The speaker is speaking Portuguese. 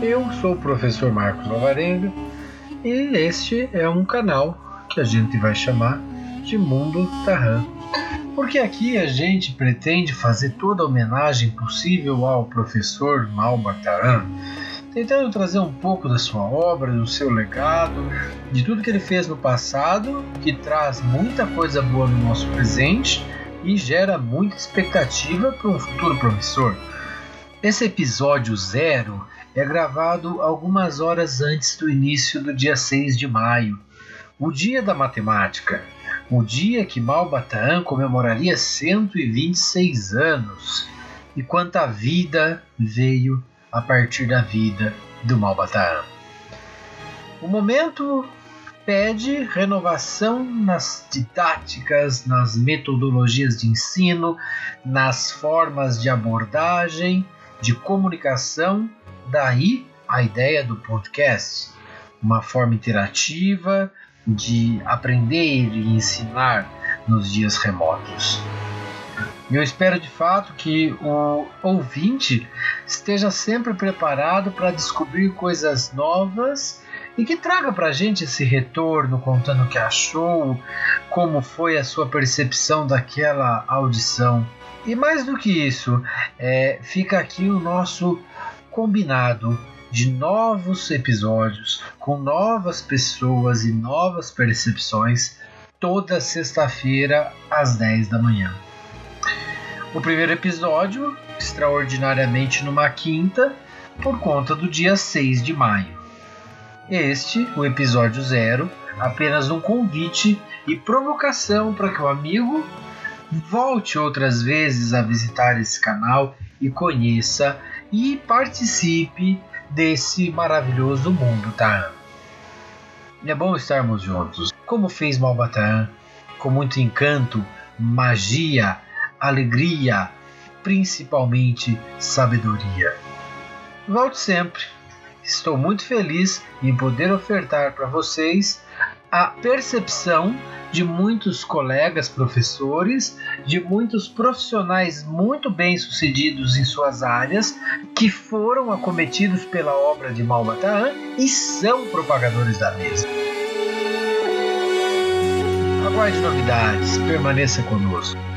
Eu sou o professor Marcos Alvarenga e este é um canal que a gente vai chamar de Mundo Tarran. Porque aqui a gente pretende fazer toda a homenagem possível ao professor Malba Tarran, tentando trazer um pouco da sua obra, do seu legado, de tudo que ele fez no passado, que traz muita coisa boa no nosso presente e gera muita expectativa para um futuro promissor. Esse episódio zero é gravado algumas horas antes do início do dia 6 de maio, o dia da matemática, o dia que Malbataan comemoraria 126 anos, e quanta vida veio a partir da vida do Malbataan. O momento pede renovação nas didáticas, nas metodologias de ensino, nas formas de abordagem, de comunicação, daí a ideia do podcast, uma forma interativa de aprender e ensinar nos dias remotos. Eu espero de fato que o ouvinte esteja sempre preparado para descobrir coisas novas e que traga para a gente esse retorno contando o que achou, como foi a sua percepção daquela audição. E mais do que isso, é, fica aqui o nosso combinado de novos episódios com novas pessoas e novas percepções toda sexta-feira às 10 da manhã. O primeiro episódio, extraordinariamente numa quinta, por conta do dia 6 de maio. Este, o episódio zero, apenas um convite e provocação para que o amigo volte outras vezes a visitar esse canal e conheça e participe desse maravilhoso mundo, tá? É bom estarmos juntos, como fez Malbataan, com muito encanto, magia, alegria, principalmente sabedoria. Volte sempre Estou muito feliz em poder ofertar para vocês a percepção de muitos colegas professores, de muitos profissionais muito bem sucedidos em suas áreas, que foram acometidos pela obra de Malbataan e são propagadores da mesma. Aguarde novidades, permaneça conosco.